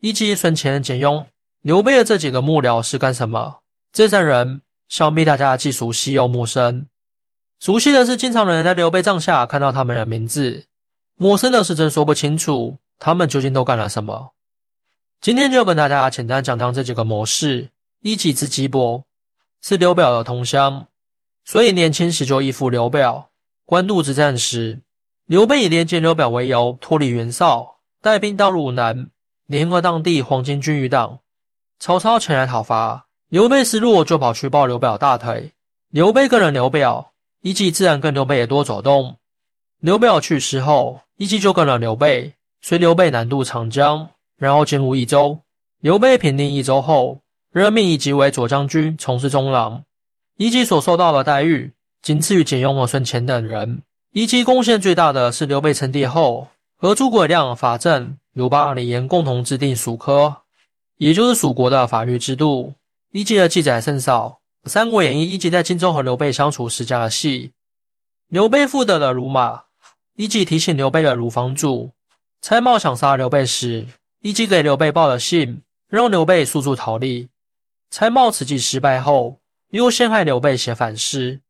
以及孙权、简雍、刘备的这几个幕僚是干什么？这三人想必大家既熟悉又陌生。熟悉的是，经常能在刘备帐下看到他们的名字；陌生的是，真说不清楚他们究竟都干了什么。今天就跟大家简单讲讲这几个模式。一己之姬伯是刘表的同乡，所以年轻时就依附刘表。官渡之战时，刘备以连接刘表为由，脱离袁绍，带兵到汝南，联合当地黄巾军余党。曹操前来讨伐，刘备失落，就跑去抱刘表大腿。刘备跟了刘表，一己自然跟刘备也多走动。刘表去世后，一己就跟了刘备，随刘备南渡长江。然后进入益州，刘备平定益州后，任命乙己为左将军，从事中郎。乙己所受到的待遇，仅次于简雍和孙乾等人。乙己贡献最大的是刘备称帝后，和诸葛亮、法正、刘邦、李严共同制定蜀科，也就是蜀国的法律制度。乙己的记载甚少，《三国演义》乙己在荆州和刘备相处时加了戏。刘备复得了鲁马，乙己提醒刘备的鲁房主蔡瑁想杀刘备时。一己给刘备报了信，让刘备速速逃离。蔡瑁此计失败后，又陷害刘备写反诗。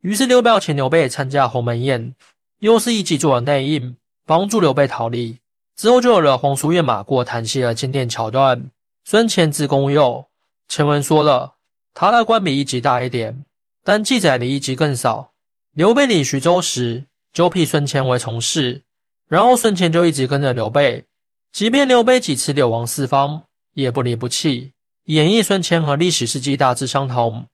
于是刘表请刘备参加鸿门宴，又是一计做了内应，帮助刘备逃离。之后就有了黄书跃马过檀溪的经典桥段。孙乾字公右，前文说了，他的官比一级大一点，但记载里一级更少。刘备领徐州时，就辟孙乾为从事，然后孙乾就一直跟着刘备。即便刘备几次流亡四方，也不离不弃。演绎孙乾和历史事迹大致相同，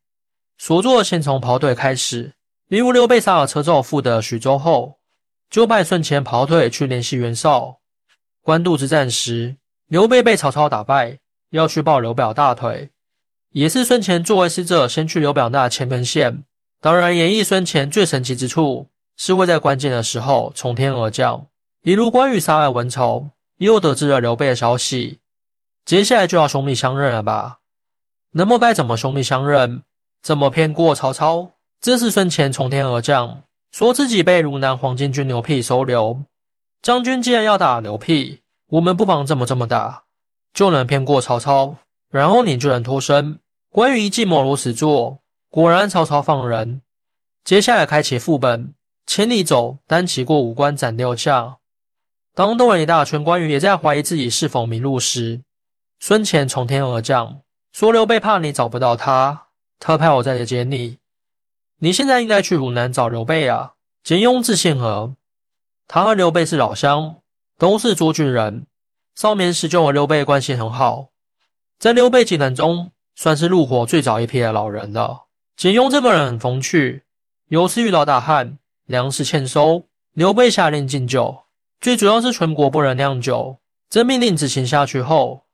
所作先从跑腿开始。例如刘备杀了车胄，复得徐州后，就派孙乾跑腿去联系袁绍。官渡之战时，刘备被曹操打败，要去抱刘表大腿，也是孙乾作为使者先去刘表那前门线。当然，演绎孙乾最神奇之处是会在关键的时候从天而降，例如关羽杀了文丑。又得知了刘备的消息，接下来就要兄弟相认了吧？那么该怎么兄弟相认？怎么骗过曹操？这是孙乾从天而降，说自己被汝南黄巾军刘辟收留。将军既然要打刘辟，我们不妨这么这么打，就能骗过曹操，然后你就能脱身。关羽一计谋如此做，果然曹操放人。接下来开启副本，千里走，单骑过五关斩六将。当动了一大圈，关羽也在怀疑自己是否迷路时，孙乾从天而降，说刘备怕你找不到他，特派我在这接你。你现在应该去汝南找刘备啊。简雍字宪和，他和刘备是老乡，都是涿郡人，少年时就和刘备关系很好，在刘备集团中算是入伙最早一批的老人了。简雍这个人很风趣，有次遇到大旱，粮食欠收，刘备下令禁酒。最主要是全国不能酿酒，这命令执行下去后，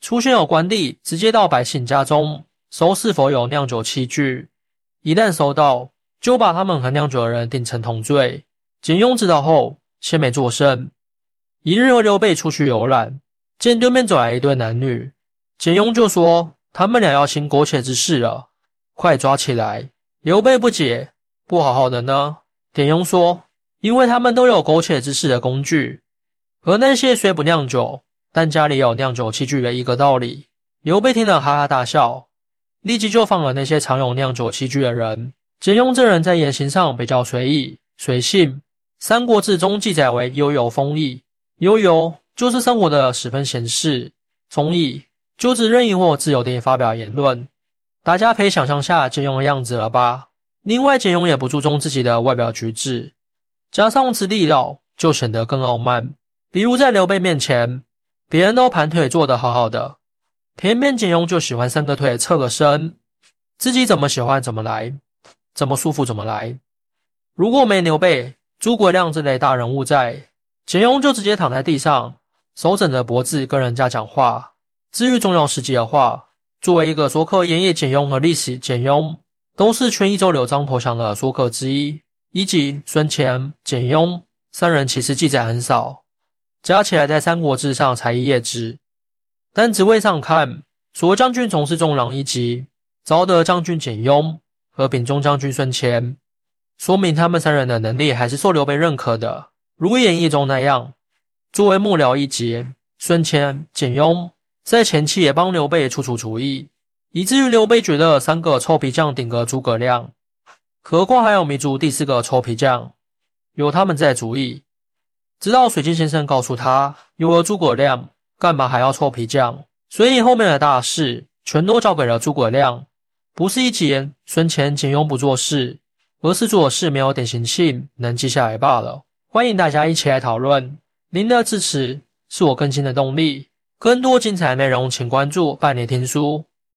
出现有官吏直接到百姓家中搜是否有酿酒器具，一旦搜到，就把他们和酿酒的人定成同罪。简雍知道后，先没作甚。一日和刘备出去游览，见对面走来一对男女，简雍就说他们俩要行苟且之事了，快抓起来。刘备不解，不好好的呢？简雍说。因为他们都有苟且之事的工具，而那些虽不酿酒，但家里有酿酒器具的一个道理。刘备听了哈哈大笑，立即就放了那些常有酿酒器具的人。简雍这人在言行上比较随意随性，《三国志》中记载为悠游风意。悠游就是生活的十分闲适，风意就是任意或自由地发表言论。大家可以想象下简雍的样子了吧？另外，简雍也不注重自己的外表举止。加上资力道，就显得更傲慢。比如在刘备面前，别人都盘腿坐得好好的，偏偏简雍就喜欢伸个腿侧个身，自己怎么喜欢怎么来，怎么舒服怎么来。如果没刘备、诸葛亮这类大人物在，简雍就直接躺在地上，手枕着脖子跟人家讲话。至于重要事迹的话，作为一个说客，演绎简雍和历史简雍，都是全益州刘璋投降的说客之一。以及孙乾、简雍三人其实记载很少，加起来在《三国志》上才一页纸。但职位上看，所将军从事中郎一级，昭德将军简雍和秉忠将军孙乾，说明他们三人的能力还是受刘备认可的。如演义中那样，作为幕僚一级，孙乾、简雍在前期也帮刘备出出主意，以至于刘备觉得三个臭皮匠顶个诸葛亮，何况还有糜竺第四个臭皮匠，有他们在主意。直到水晶先生告诉他，有了诸葛亮，干嘛还要臭皮匠？所以后面的大事全都交给了诸葛亮，不是一节孙乾、简雍不做事，而是做事没有典型性，能记下来罢了。欢迎大家一起来讨论，您的支持是我更新的动力。更多精彩内容，请关注半年听书。